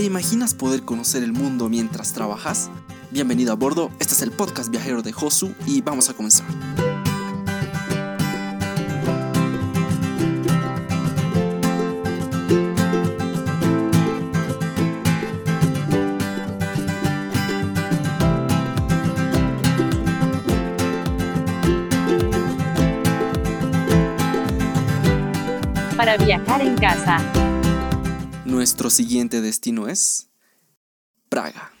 ¿Te imaginas poder conocer el mundo mientras trabajas? Bienvenido a bordo, este es el podcast viajero de Josu y vamos a comenzar. Para viajar en casa. Nuestro siguiente destino es Praga.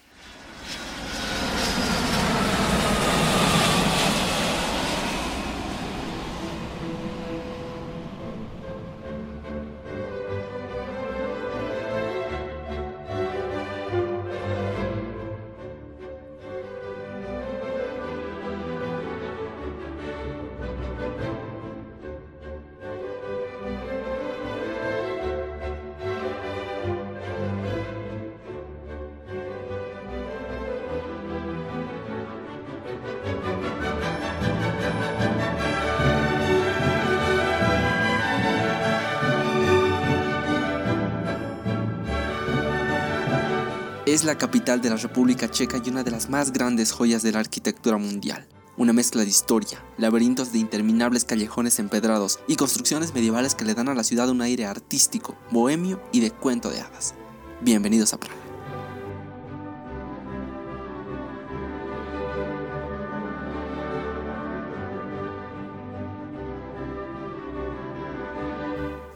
Es la capital de la República Checa y una de las más grandes joyas de la arquitectura mundial. Una mezcla de historia, laberintos de interminables callejones empedrados y construcciones medievales que le dan a la ciudad un aire artístico, bohemio y de cuento de hadas. Bienvenidos a Praga.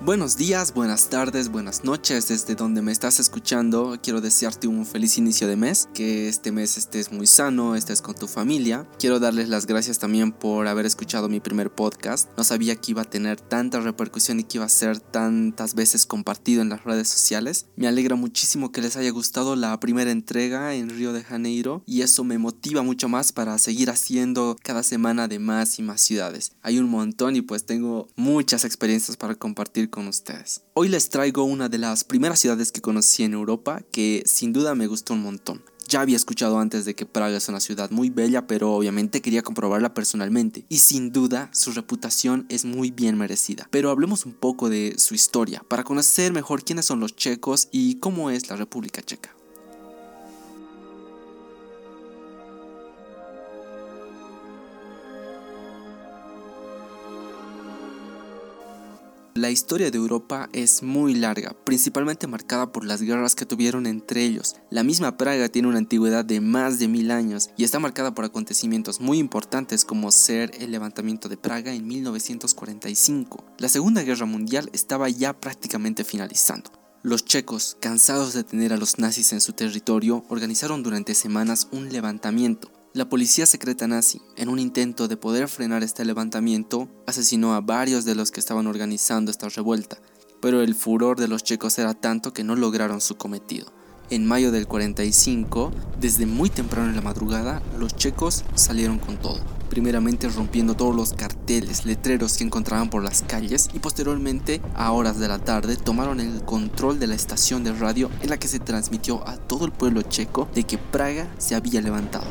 Buenos días, buenas tardes, buenas noches desde donde me estás escuchando. Quiero desearte un feliz inicio de mes, que este mes estés muy sano, estés con tu familia. Quiero darles las gracias también por haber escuchado mi primer podcast. No sabía que iba a tener tanta repercusión y que iba a ser tantas veces compartido en las redes sociales. Me alegra muchísimo que les haya gustado la primera entrega en Río de Janeiro y eso me motiva mucho más para seguir haciendo cada semana de más y más ciudades. Hay un montón y pues tengo muchas experiencias para compartir con ustedes. Hoy les traigo una de las primeras ciudades que conocí en Europa que sin duda me gustó un montón. Ya había escuchado antes de que Praga es una ciudad muy bella, pero obviamente quería comprobarla personalmente. Y sin duda su reputación es muy bien merecida. Pero hablemos un poco de su historia, para conocer mejor quiénes son los checos y cómo es la República Checa. La historia de Europa es muy larga, principalmente marcada por las guerras que tuvieron entre ellos. La misma Praga tiene una antigüedad de más de mil años y está marcada por acontecimientos muy importantes como ser el levantamiento de Praga en 1945. La Segunda Guerra Mundial estaba ya prácticamente finalizando. Los checos, cansados de tener a los nazis en su territorio, organizaron durante semanas un levantamiento la policía secreta nazi, en un intento de poder frenar este levantamiento, asesinó a varios de los que estaban organizando esta revuelta, pero el furor de los checos era tanto que no lograron su cometido. En mayo del 45, desde muy temprano en la madrugada, los checos salieron con todo. Primeramente rompiendo todos los carteles, letreros que encontraban por las calles y posteriormente, a horas de la tarde, tomaron el control de la estación de radio en la que se transmitió a todo el pueblo checo de que Praga se había levantado.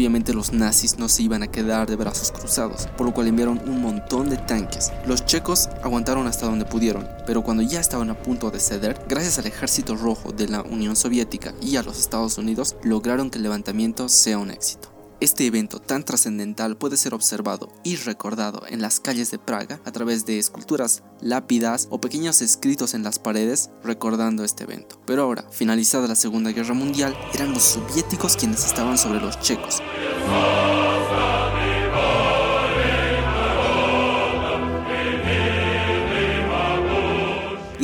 Obviamente los nazis no se iban a quedar de brazos cruzados, por lo cual enviaron un montón de tanques. Los checos aguantaron hasta donde pudieron, pero cuando ya estaban a punto de ceder, gracias al ejército rojo de la Unión Soviética y a los Estados Unidos, lograron que el levantamiento sea un éxito. Este evento tan trascendental puede ser observado y recordado en las calles de Praga a través de esculturas, lápidas o pequeños escritos en las paredes recordando este evento. Pero ahora, finalizada la Segunda Guerra Mundial, eran los soviéticos quienes estaban sobre los checos.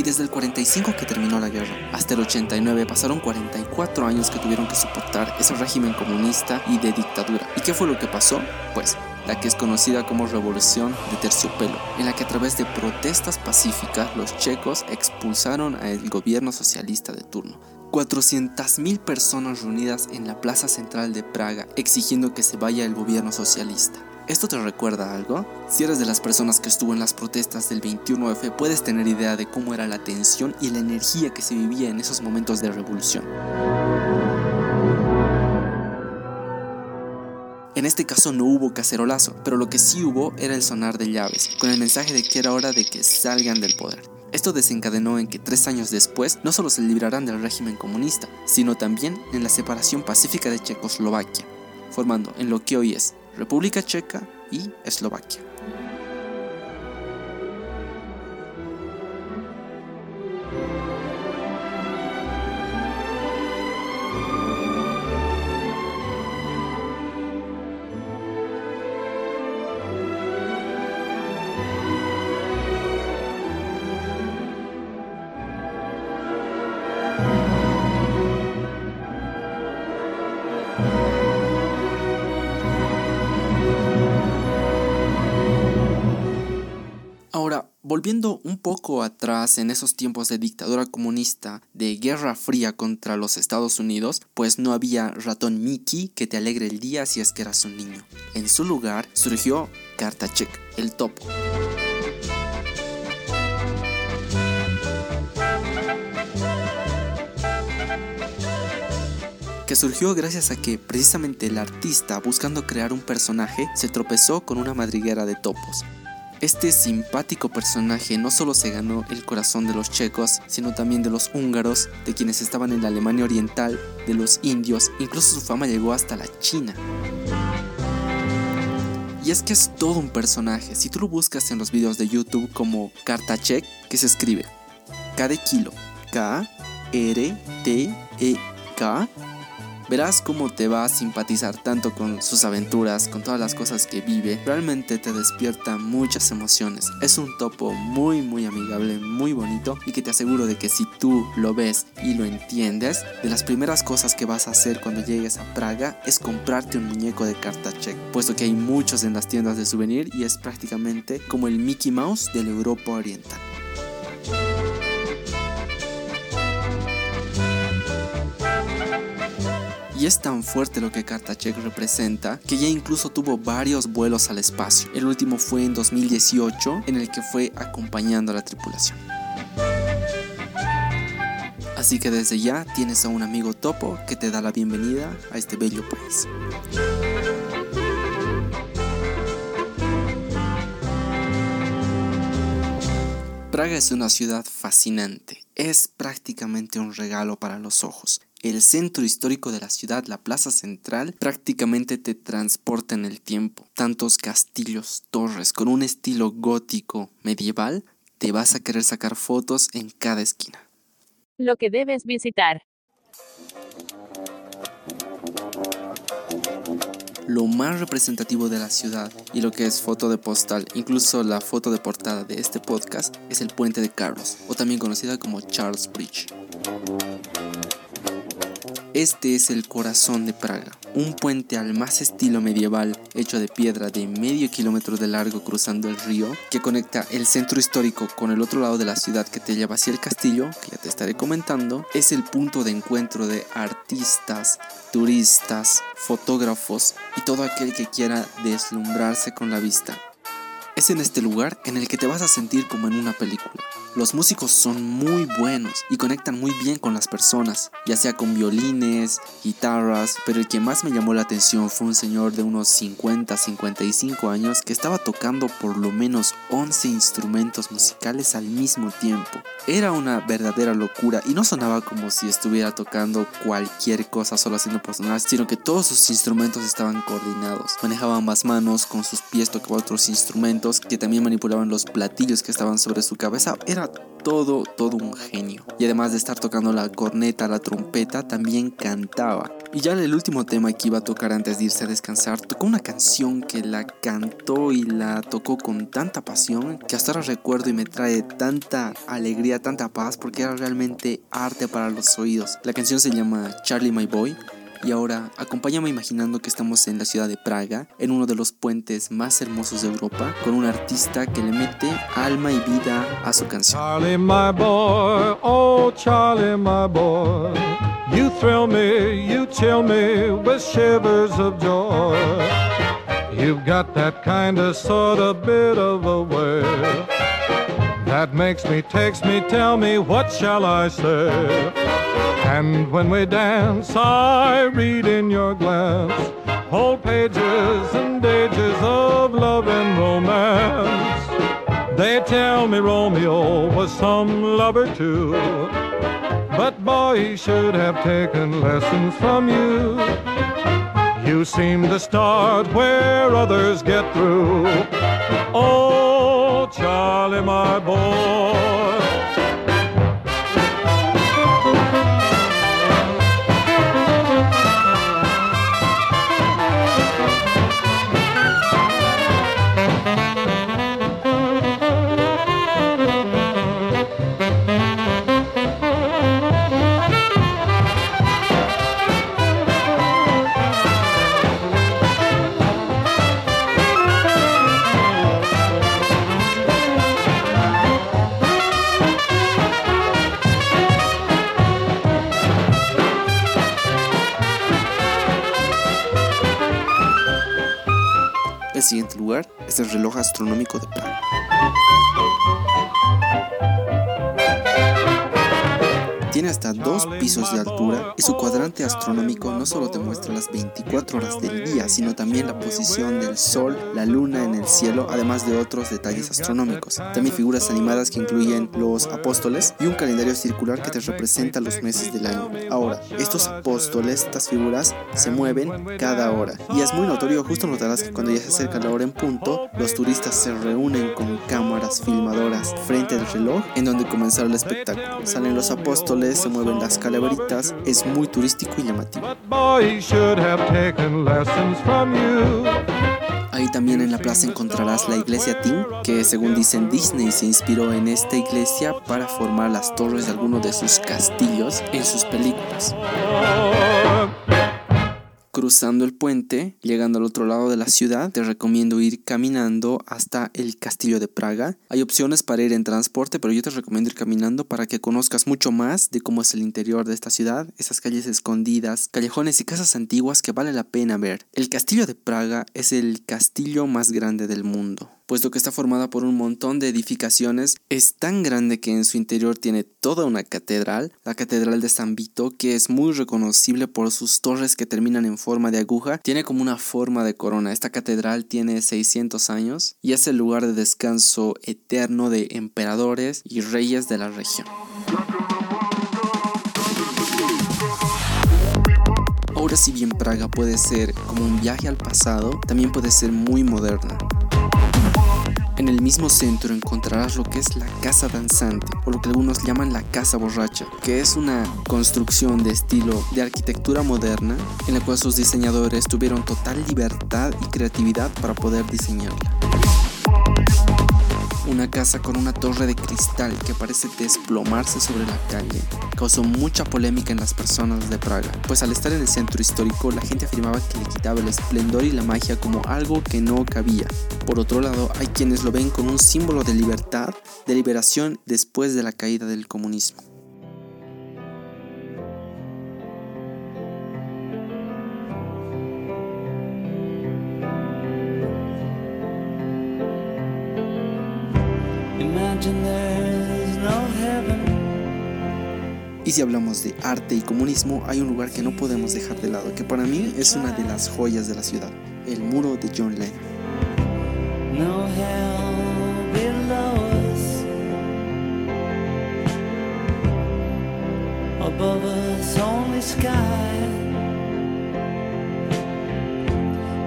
Desde el 45 que terminó la guerra hasta el 89 pasaron 44 años que tuvieron que soportar ese régimen comunista y de dictadura. ¿Y qué fue lo que pasó? Pues la que es conocida como Revolución de Terciopelo, en la que a través de protestas pacíficas los checos expulsaron al gobierno socialista de turno. 400.000 personas reunidas en la plaza central de Praga exigiendo que se vaya el gobierno socialista. ¿Esto te recuerda algo? Si eres de las personas que estuvo en las protestas del 21F, puedes tener idea de cómo era la tensión y la energía que se vivía en esos momentos de revolución. En este caso no hubo cacerolazo, pero lo que sí hubo era el sonar de llaves, con el mensaje de que era hora de que salgan del poder. Esto desencadenó en que tres años después no solo se librarán del régimen comunista, sino también en la separación pacífica de Checoslovaquia, formando en lo que hoy es República Checa y Eslovaquia. Volviendo un poco atrás en esos tiempos de dictadura comunista, de guerra fría contra los Estados Unidos, pues no había ratón Mickey que te alegre el día si es que eras un niño. En su lugar surgió Kartachek, el topo. que surgió gracias a que precisamente el artista, buscando crear un personaje, se tropezó con una madriguera de topos. Este simpático personaje no solo se ganó el corazón de los checos, sino también de los húngaros, de quienes estaban en la Alemania Oriental, de los indios, incluso su fama llegó hasta la China. Y es que es todo un personaje, si tú lo buscas en los videos de YouTube como Kartachek, que se escribe K de kilo, K, R, T, E, K, verás cómo te va a simpatizar tanto con sus aventuras, con todas las cosas que vive. Realmente te despierta muchas emociones. Es un topo muy muy amigable, muy bonito y que te aseguro de que si tú lo ves y lo entiendes, de las primeras cosas que vas a hacer cuando llegues a Praga es comprarte un muñeco de carta check, puesto que hay muchos en las tiendas de souvenir y es prácticamente como el Mickey Mouse de Europa Oriental. Es tan fuerte lo que Kartachek representa que ya incluso tuvo varios vuelos al espacio. El último fue en 2018 en el que fue acompañando a la tripulación. Así que desde ya tienes a un amigo topo que te da la bienvenida a este bello país. Praga es una ciudad fascinante, es prácticamente un regalo para los ojos. El centro histórico de la ciudad, la plaza central, prácticamente te transporta en el tiempo. Tantos castillos, torres, con un estilo gótico medieval, te vas a querer sacar fotos en cada esquina. Lo que debes visitar. Lo más representativo de la ciudad y lo que es foto de postal, incluso la foto de portada de este podcast, es el puente de Carlos, o también conocida como Charles Bridge. Este es el corazón de Praga, un puente al más estilo medieval hecho de piedra de medio kilómetro de largo cruzando el río que conecta el centro histórico con el otro lado de la ciudad que te lleva hacia el castillo, que ya te estaré comentando, es el punto de encuentro de artistas, turistas, fotógrafos y todo aquel que quiera deslumbrarse con la vista. Es en este lugar en el que te vas a sentir como en una película. Los músicos son muy buenos y conectan muy bien con las personas, ya sea con violines, guitarras, pero el que más me llamó la atención fue un señor de unos 50-55 años que estaba tocando por lo menos 11 instrumentos musicales al mismo tiempo. Era una verdadera locura y no sonaba como si estuviera tocando cualquier cosa solo haciendo personas, sino que todos sus instrumentos estaban coordinados. Manejaba ambas manos, con sus pies tocaba otros instrumentos que también manipulaban los platillos que estaban sobre su cabeza. Era todo, todo un genio. Y además de estar tocando la corneta, la trompeta, también cantaba. Y ya el último tema que iba a tocar antes de irse a descansar, tocó una canción que la cantó y la tocó con tanta pasión que hasta ahora recuerdo y me trae tanta alegría, tanta paz, porque era realmente arte para los oídos. La canción se llama Charlie My Boy y ahora acompáñame imaginando que estamos en la ciudad de Praga, en uno de los puentes más hermosos de Europa, con un artista que le mete alma y vida a su canción. Charlie, my boy, oh Charlie, my boy, you thrill me, you chill me with shivers of joy. You've got that kind of sort of bit of a way that makes me, takes me, tell me, what shall I say? And when we dance, I read in your glance whole pages and ages of love and romance. They tell me Romeo was some lover too. But boy, he should have taken lessons from you. You seem to start where others get through. Oh, Charlie, my boy. Siguiente lugar es el reloj astronómico de Praga. Tiene hasta dos pisos de altura y su cuadrante astronómico no solo te muestra las 24 horas del día, sino también la posición del Sol, la Luna en el cielo, además de otros detalles astronómicos. También figuras animadas que incluyen los apóstoles y un calendario circular que te representa los meses del año. Ahora, estos apóstoles, estas figuras, se mueven cada hora. Y es muy notorio, justo notarás que cuando ya se acerca la hora en punto, los turistas se reúnen con cámaras filmadoras frente al reloj en donde comenzará el espectáculo. Salen los apóstoles, se mueven las calaveritas, es muy turístico y llamativo. Ahí también en la plaza encontrarás la iglesia Tim, que según dicen Disney se inspiró en esta iglesia para formar las torres de algunos de sus castillos en sus películas. Cruzando el puente, llegando al otro lado de la ciudad, te recomiendo ir caminando hasta el castillo de Praga. Hay opciones para ir en transporte, pero yo te recomiendo ir caminando para que conozcas mucho más de cómo es el interior de esta ciudad, esas calles escondidas, callejones y casas antiguas que vale la pena ver. El castillo de Praga es el castillo más grande del mundo puesto que está formada por un montón de edificaciones, es tan grande que en su interior tiene toda una catedral, la Catedral de San Vito, que es muy reconocible por sus torres que terminan en forma de aguja, tiene como una forma de corona. Esta catedral tiene 600 años y es el lugar de descanso eterno de emperadores y reyes de la región. Ahora si bien Praga puede ser como un viaje al pasado, también puede ser muy moderna. En el mismo centro encontrarás lo que es la casa danzante, o lo que algunos llaman la casa borracha, que es una construcción de estilo de arquitectura moderna, en la cual sus diseñadores tuvieron total libertad y creatividad para poder diseñarla. Una casa con una torre de cristal que parece desplomarse sobre la calle causó mucha polémica en las personas de Praga, pues al estar en el centro histórico la gente afirmaba que le quitaba el esplendor y la magia como algo que no cabía. Por otro lado, hay quienes lo ven como un símbolo de libertad, de liberación después de la caída del comunismo. Si hablamos de arte y comunismo, hay un lugar que no podemos dejar de lado, que para mí es una de las joyas de la ciudad, el muro de John Lennon.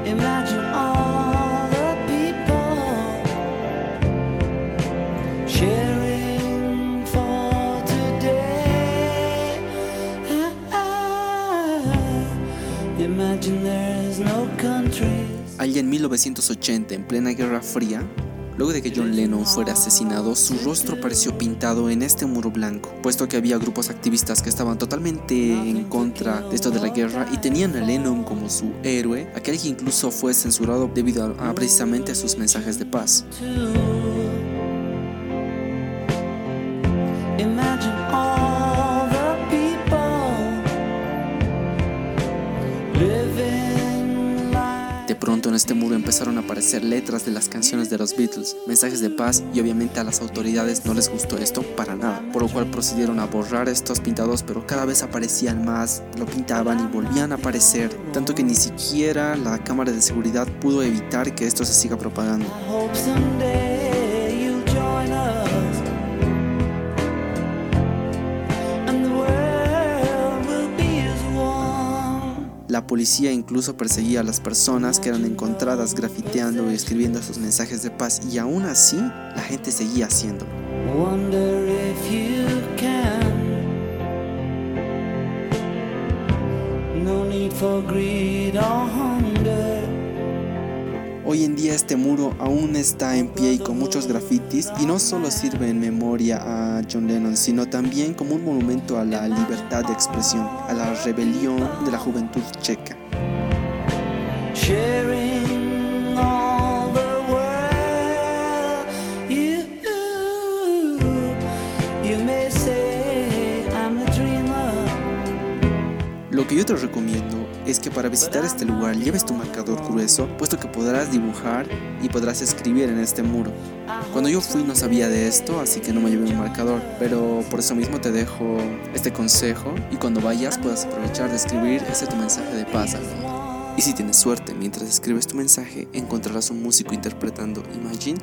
Imagine all the people 1980, en plena Guerra Fría, luego de que John Lennon fuera asesinado, su rostro pareció pintado en este muro blanco, puesto que había grupos activistas que estaban totalmente en contra de esto de la guerra y tenían a Lennon como su héroe, aquel que incluso fue censurado debido a, precisamente a sus mensajes de paz. Empezaron a aparecer letras de las canciones de los Beatles, mensajes de paz y obviamente a las autoridades no les gustó esto para nada, por lo cual procedieron a borrar estos pintados pero cada vez aparecían más, lo pintaban y volvían a aparecer, tanto que ni siquiera la cámara de seguridad pudo evitar que esto se siga propagando. La policía incluso perseguía a las personas que eran encontradas grafiteando y escribiendo esos mensajes de paz y aún así la gente seguía haciéndolo. Hoy en día este muro aún está en pie y con muchos grafitis y no solo sirve en memoria a John Lennon, sino también como un monumento a la libertad de expresión, a la rebelión de la juventud checa. Lo que yo te recomiendo es que para visitar este lugar lleves tu marcador grueso, puesto que podrás dibujar y podrás escribir en este muro. Cuando yo fui no sabía de esto, así que no me llevé un marcador, pero por eso mismo te dejo este consejo y cuando vayas puedas aprovechar de escribir ese tu mensaje de paz al mundo. Y si tienes suerte, mientras escribes tu mensaje, encontrarás un músico interpretando Imagine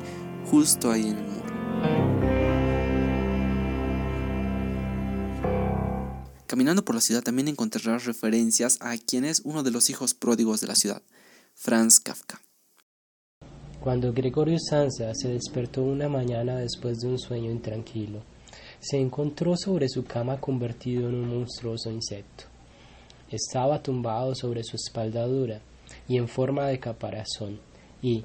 justo ahí en el muro. Caminando por la ciudad también encontrarás referencias a quien es uno de los hijos pródigos de la ciudad, Franz Kafka. Cuando Gregorio Sansa se despertó una mañana después de un sueño intranquilo, se encontró sobre su cama convertido en un monstruoso insecto. Estaba tumbado sobre su espalda dura y en forma de caparazón, y,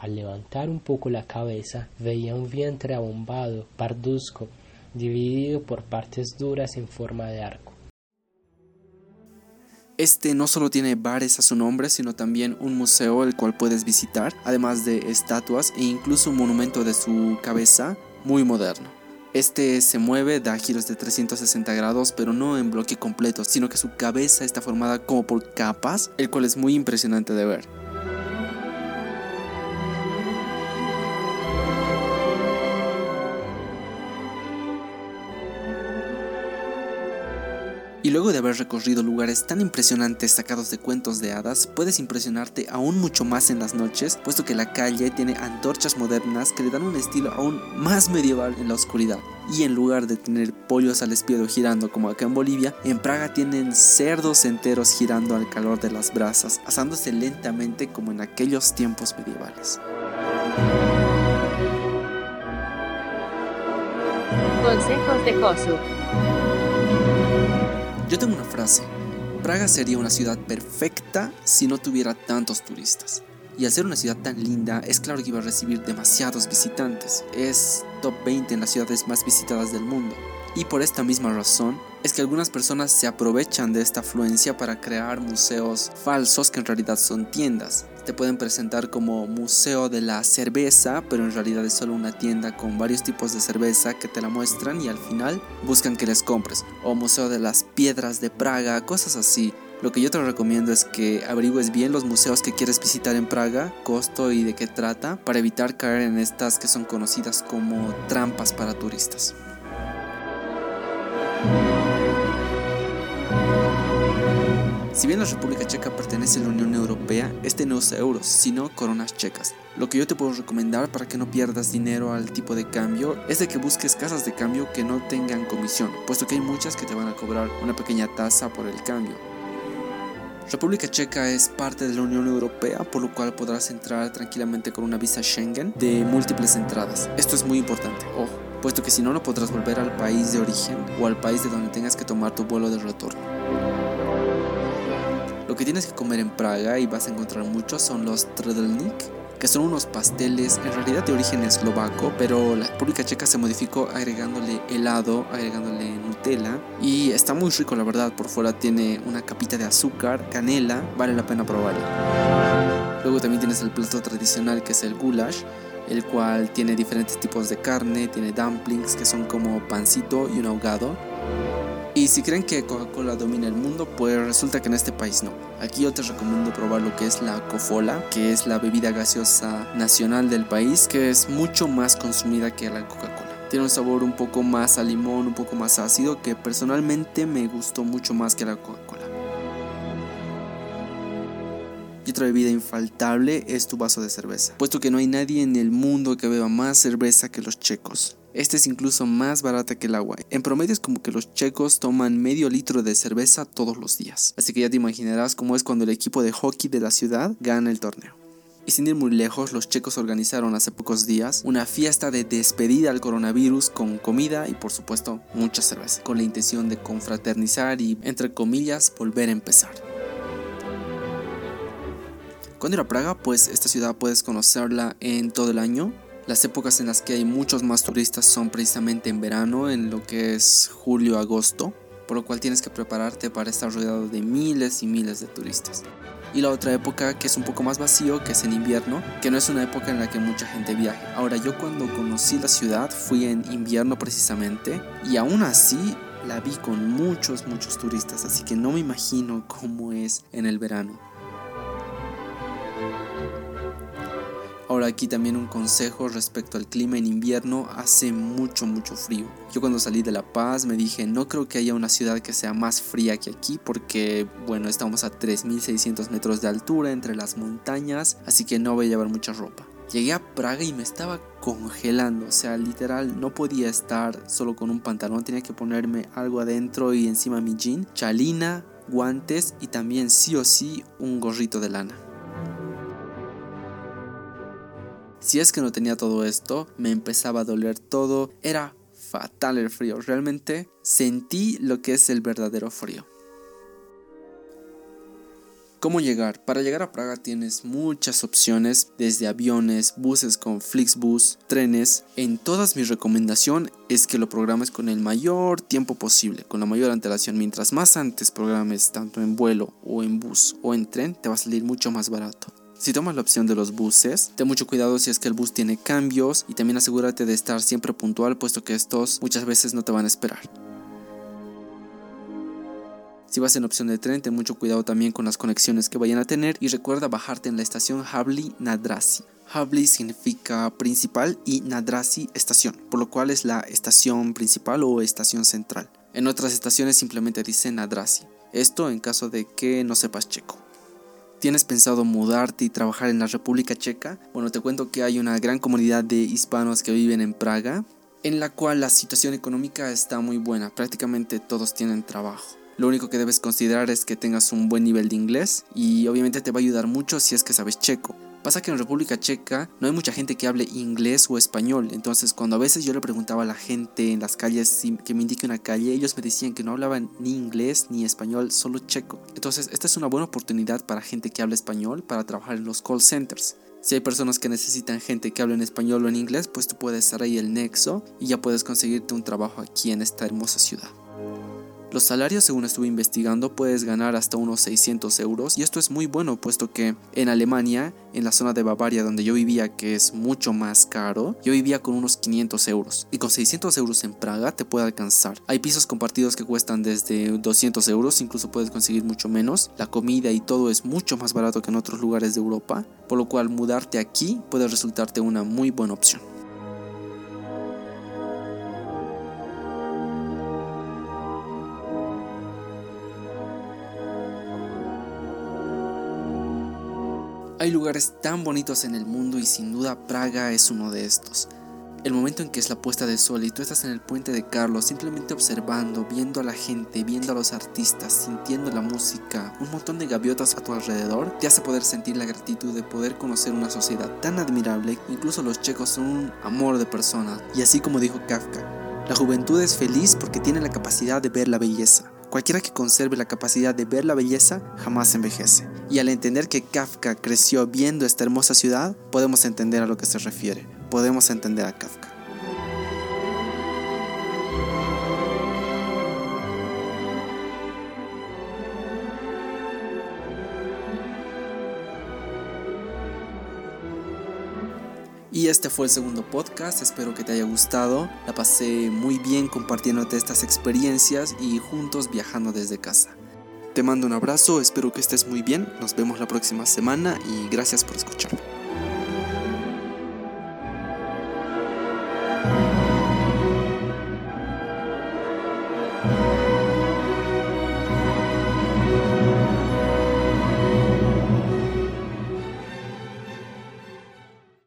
al levantar un poco la cabeza, veía un vientre abombado, parduzco, dividido por partes duras en forma de arco. Este no solo tiene bares a su nombre, sino también un museo el cual puedes visitar, además de estatuas e incluso un monumento de su cabeza muy moderno. Este se mueve, da giros de 360 grados, pero no en bloque completo, sino que su cabeza está formada como por capas, el cual es muy impresionante de ver. Luego de haber recorrido lugares tan impresionantes sacados de cuentos de hadas, puedes impresionarte aún mucho más en las noches, puesto que la calle tiene antorchas modernas que le dan un estilo aún más medieval en la oscuridad. Y en lugar de tener pollos al espiedo girando como acá en Bolivia, en Praga tienen cerdos enteros girando al calor de las brasas, asándose lentamente como en aquellos tiempos medievales. Consejos de Josu. Yo tengo una frase. Praga sería una ciudad perfecta si no tuviera tantos turistas. Y al ser una ciudad tan linda, es claro que iba a recibir demasiados visitantes. Es top 20 en las ciudades más visitadas del mundo. Y por esta misma razón, es que algunas personas se aprovechan de esta afluencia para crear museos falsos que en realidad son tiendas. Te pueden presentar como museo de la cerveza, pero en realidad es solo una tienda con varios tipos de cerveza que te la muestran y al final buscan que les compres. O museo de las piedras de Praga, cosas así. Lo que yo te recomiendo es que averigües bien los museos que quieres visitar en Praga, costo y de qué trata, para evitar caer en estas que son conocidas como trampas para turistas. Si bien la República Checa pertenece a la Unión Europea, este no usa euros, sino coronas checas. Lo que yo te puedo recomendar para que no pierdas dinero al tipo de cambio es de que busques casas de cambio que no tengan comisión, puesto que hay muchas que te van a cobrar una pequeña tasa por el cambio. República Checa es parte de la Unión Europea, por lo cual podrás entrar tranquilamente con una visa Schengen de múltiples entradas. Esto es muy importante, ojo, puesto que si no, no podrás volver al país de origen o al país de donde tengas que tomar tu vuelo de retorno. Lo que tienes que comer en Praga y vas a encontrar muchos son los tredelnik, que son unos pasteles en realidad de origen eslovaco, pero la República Checa se modificó agregándole helado, agregándole Nutella y está muy rico la verdad, por fuera tiene una capita de azúcar, canela, vale la pena probarlo. Luego también tienes el plato tradicional que es el goulash, el cual tiene diferentes tipos de carne, tiene dumplings que son como pancito y un ahogado. Y si creen que Coca-Cola domina el mundo, pues resulta que en este país no. Aquí yo te recomiendo probar lo que es la Cofola, que es la bebida gaseosa nacional del país, que es mucho más consumida que la Coca-Cola. Tiene un sabor un poco más a limón, un poco más ácido, que personalmente me gustó mucho más que la Coca-Cola. Y otra bebida infaltable es tu vaso de cerveza, puesto que no hay nadie en el mundo que beba más cerveza que los checos. Este es incluso más barata que el agua. En promedio es como que los checos toman medio litro de cerveza todos los días. Así que ya te imaginarás cómo es cuando el equipo de hockey de la ciudad gana el torneo. Y sin ir muy lejos, los checos organizaron hace pocos días una fiesta de despedida al coronavirus con comida y por supuesto mucha cerveza, con la intención de confraternizar y, entre comillas, volver a empezar. Cuando ir a Praga, pues esta ciudad puedes conocerla en todo el año, las épocas en las que hay muchos más turistas son precisamente en verano, en lo que es julio-agosto, por lo cual tienes que prepararte para estar rodeado de miles y miles de turistas. Y la otra época que es un poco más vacío, que es en invierno, que no es una época en la que mucha gente viaje. Ahora yo cuando conocí la ciudad fui en invierno precisamente y aún así la vi con muchos, muchos turistas, así que no me imagino cómo es en el verano. Aquí también un consejo respecto al clima en invierno, hace mucho mucho frío. Yo cuando salí de La Paz me dije, no creo que haya una ciudad que sea más fría que aquí porque bueno, estamos a 3600 metros de altura entre las montañas, así que no voy a llevar mucha ropa. Llegué a Praga y me estaba congelando, o sea, literal no podía estar solo con un pantalón, tenía que ponerme algo adentro y encima mi jean, chalina, guantes y también sí o sí un gorrito de lana. Si es que no tenía todo esto, me empezaba a doler todo, era fatal el frío, realmente sentí lo que es el verdadero frío. ¿Cómo llegar? Para llegar a Praga tienes muchas opciones, desde aviones, buses con Flixbus, trenes. En todas mi recomendación es que lo programes con el mayor tiempo posible, con la mayor antelación. Mientras más antes programes tanto en vuelo o en bus o en tren, te va a salir mucho más barato. Si tomas la opción de los buses, ten mucho cuidado si es que el bus tiene cambios y también asegúrate de estar siempre puntual puesto que estos muchas veces no te van a esperar. Si vas en opción de tren, ten mucho cuidado también con las conexiones que vayan a tener y recuerda bajarte en la estación Havli Nadrasi. Havli significa principal y Nadrasi estación, por lo cual es la estación principal o estación central. En otras estaciones simplemente dice Nadrasi. Esto en caso de que no sepas checo. ¿Tienes pensado mudarte y trabajar en la República Checa? Bueno, te cuento que hay una gran comunidad de hispanos que viven en Praga, en la cual la situación económica está muy buena, prácticamente todos tienen trabajo. Lo único que debes considerar es que tengas un buen nivel de inglés y obviamente te va a ayudar mucho si es que sabes checo. Pasa que en República Checa no hay mucha gente que hable inglés o español, entonces cuando a veces yo le preguntaba a la gente en las calles que me indique una calle, ellos me decían que no hablaban ni inglés ni español, solo checo. Entonces esta es una buena oportunidad para gente que habla español para trabajar en los call centers. Si hay personas que necesitan gente que hable en español o en inglés, pues tú puedes estar ahí el nexo y ya puedes conseguirte un trabajo aquí en esta hermosa ciudad. Los salarios, según estuve investigando, puedes ganar hasta unos 600 euros y esto es muy bueno puesto que en Alemania, en la zona de Bavaria donde yo vivía, que es mucho más caro, yo vivía con unos 500 euros y con 600 euros en Praga te puede alcanzar. Hay pisos compartidos que cuestan desde 200 euros, incluso puedes conseguir mucho menos. La comida y todo es mucho más barato que en otros lugares de Europa, por lo cual mudarte aquí puede resultarte una muy buena opción. Lugares tan bonitos en el mundo y sin duda Praga es uno de estos. El momento en que es la puesta de sol y tú estás en el puente de Carlos simplemente observando, viendo a la gente, viendo a los artistas, sintiendo la música, un montón de gaviotas a tu alrededor, te hace poder sentir la gratitud de poder conocer una sociedad tan admirable. Incluso los checos son un amor de personas. Y así como dijo Kafka, la juventud es feliz porque tiene la capacidad de ver la belleza. Cualquiera que conserve la capacidad de ver la belleza jamás envejece. Y al entender que Kafka creció viendo esta hermosa ciudad, podemos entender a lo que se refiere. Podemos entender a Kafka. Y este fue el segundo podcast, espero que te haya gustado. La pasé muy bien compartiéndote estas experiencias y juntos viajando desde casa. Te mando un abrazo, espero que estés muy bien, nos vemos la próxima semana y gracias por escucharme.